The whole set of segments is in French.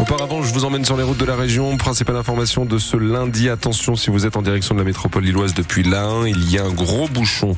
Auparavant, je vous emmène sur les routes de la région. Principale information de ce lundi. Attention, si vous êtes en direction de la métropole lilloise depuis l'Ain, il y a un gros bouchon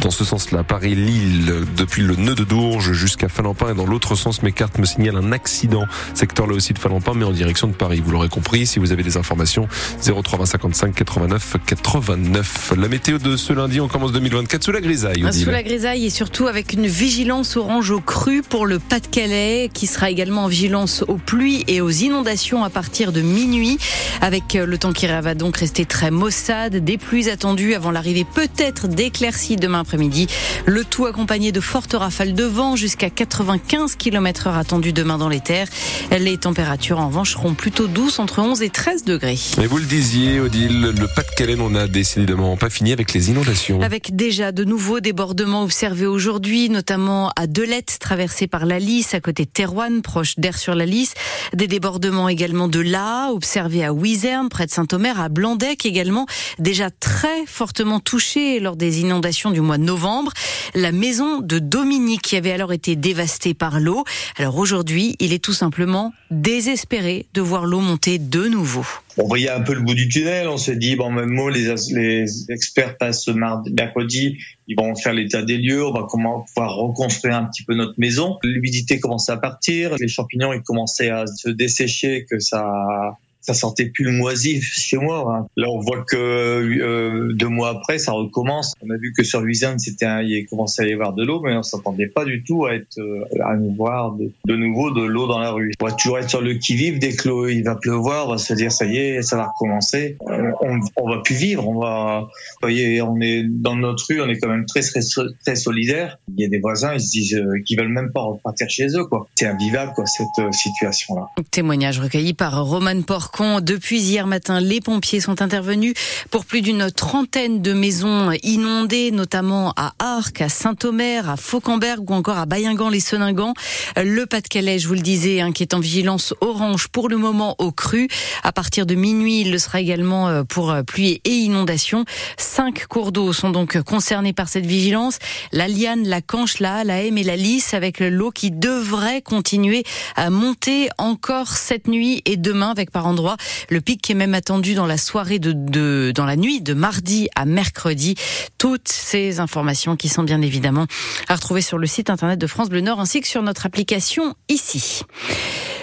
dans ce sens-là. Paris-Lille, depuis le nœud de Dourges jusqu'à Falampin et dans l'autre sens, mes cartes me signalent un accident. Secteur là aussi de Falampin, mais en direction de Paris. Vous l'aurez compris, si vous avez des informations, 03 55 89 89. La météo de ce lundi, on commence 2024 sous la grisaille. Sous la grisaille et surtout avec une vigilance orange au cru pour le Pas-de-Calais, qui sera également en vigilance aux pluies et aux inondations à partir de minuit. Avec euh, le temps qui va donc rester très maussade, des pluies attendues avant l'arrivée peut-être d'éclaircies demain après-midi. Le tout accompagné de fortes rafales de vent jusqu'à 95 km heure attendues demain dans les terres. Les températures en revanche seront plutôt douces entre 11 et 13 degrés. Et vous le disiez, Odile, le Pas-de-Calais n'en a décidément pas fini avec les inondations. Avec déjà de nouveaux débordements observés aujourd'hui, notamment à Delette, traversée par la Lys, à côté de Terouane, proche d'Air sur la Lys. Des débordements également de là, observés à Wizerne, près de Saint-Omer, à Blandec également, déjà très fortement touchés lors des inondations du mois de novembre. La maison de Dominique qui avait alors été dévastée par l'eau. Alors aujourd'hui, il est tout simplement désespéré de voir l'eau monter de nouveau. On voyait un peu le bout du tunnel. On s'est dit, bon, même mot, les, les experts passent mardi, mercredi, ils vont faire l'état des lieux, on va comment pouvoir reconstruire un petit peu notre maison. L'humidité commençait à partir, les champignons ils commençaient à se dessécher, que ça ça sentait plus le moisif chez moi. Hein. Là, on voit que euh, deux mois après, ça recommence. On a vu que sur Louisiane, c'était il commençait à y avoir de l'eau, mais on s'attendait pas du tout à être euh, à nous voir de, nouveau de l'eau dans la rue. On va toujours être sur le qui vive dès que l'eau il va pleuvoir, on va se dire ça y est, ça va recommencer. On, on, va plus vivre. On va, vous voyez, on est dans notre rue, on est quand même très très, très solidaire. Il y a des voisins, ils se disent euh, qu'ils veulent même pas repartir chez eux, quoi. C'est invivable, quoi, cette situation-là. Témoignage recueilli par Roman Porc depuis hier matin, les pompiers sont intervenus pour plus d'une trentaine de maisons inondées, notamment à Arc, à Saint-Omer, à Fauquemberg ou encore à Bayengan-les-Seningans. Le Pas-de-Calais, je vous le disais, hein, qui est en vigilance orange pour le moment au cru. À partir de minuit, il le sera également euh, pour euh, pluie et inondation. Cinq cours d'eau sont donc concernés par cette vigilance. La Liane, la Canche, la la Haime et la Lys avec l'eau qui devrait continuer à monter encore cette nuit et demain avec par endroits le pic est même attendu dans la soirée de, dans la nuit de mardi à mercredi. Toutes ces informations qui sont bien évidemment à retrouver sur le site internet de France Bleu Nord ainsi que sur notre application ici.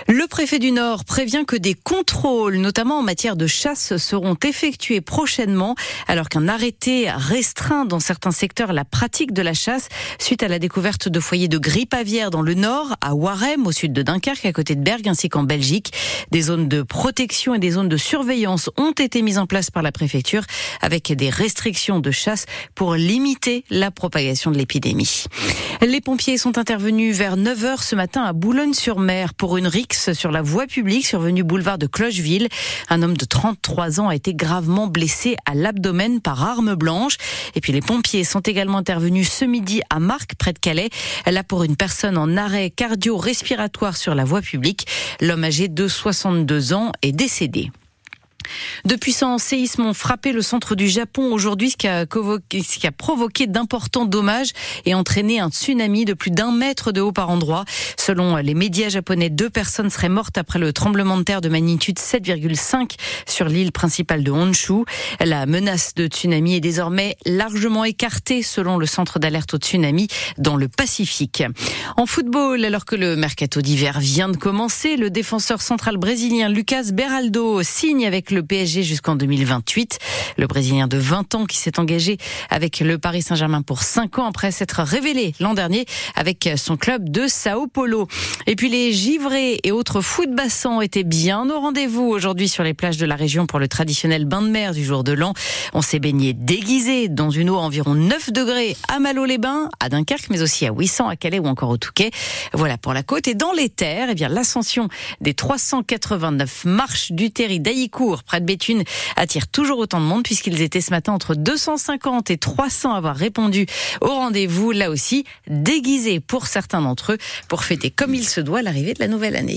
Le préfet du Nord prévient que des contrôles, notamment en matière de chasse, seront effectués prochainement, alors qu'un arrêté restreint dans certains secteurs la pratique de la chasse suite à la découverte de foyers de grippe aviaire dans le Nord, à Warem, au sud de Dunkerque, à côté de Bergue, ainsi qu'en Belgique. Des zones de protection et des zones de surveillance ont été mises en place par la préfecture, avec des restrictions de chasse pour limiter la propagation de l'épidémie. Les pompiers sont intervenus vers 9h ce matin à Boulogne-sur-Mer pour une rixe sur la voie publique survenue boulevard de Clocheville. Un homme de 33 ans a été gravement blessé à l'abdomen par arme blanche. Et puis les pompiers sont également intervenus ce midi à Marc, près de Calais. Là pour une personne en arrêt cardio-respiratoire sur la voie publique. L'homme âgé de 62 ans est décédé. De puissants séismes ont frappé le centre du Japon aujourd'hui, ce qui a, ce qui a provoqué d'importants dommages et entraîné un tsunami de plus d'un mètre de haut par endroit. Selon les médias japonais, deux personnes seraient mortes après le tremblement de terre de magnitude 7,5 sur l'île principale de Honshu. La menace de tsunami est désormais largement écartée selon le centre d'alerte au tsunami dans le Pacifique. En football, alors que le mercato d'hiver vient de commencer, le défenseur central brésilien Lucas Beraldo signe avec le PSG jusqu'en 2028. Le Brésilien de 20 ans qui s'est engagé avec le Paris Saint-Germain pour 5 ans après s'être révélé l'an dernier avec son club de Sao Paulo. Et puis les givrés et autres footbassants étaient bien au rendez-vous aujourd'hui sur les plages de la région pour le traditionnel bain de mer du jour de l'an. On s'est baigné déguisé dans une eau à environ 9 degrés à Malo-les-Bains, à Dunkerque, mais aussi à 800 à Calais ou encore au Touquet. Voilà pour la côte. Et dans les terres, eh bien, l'ascension des 389 marches du Terry d'Aillicourt, près de Béthune, attire toujours autant de monde puisqu'ils étaient ce matin entre 250 et 300 à avoir répondu au rendez-vous, là aussi, déguisés pour certains d'entre eux, pour fêter comme il se doit l'arrivée de la nouvelle année.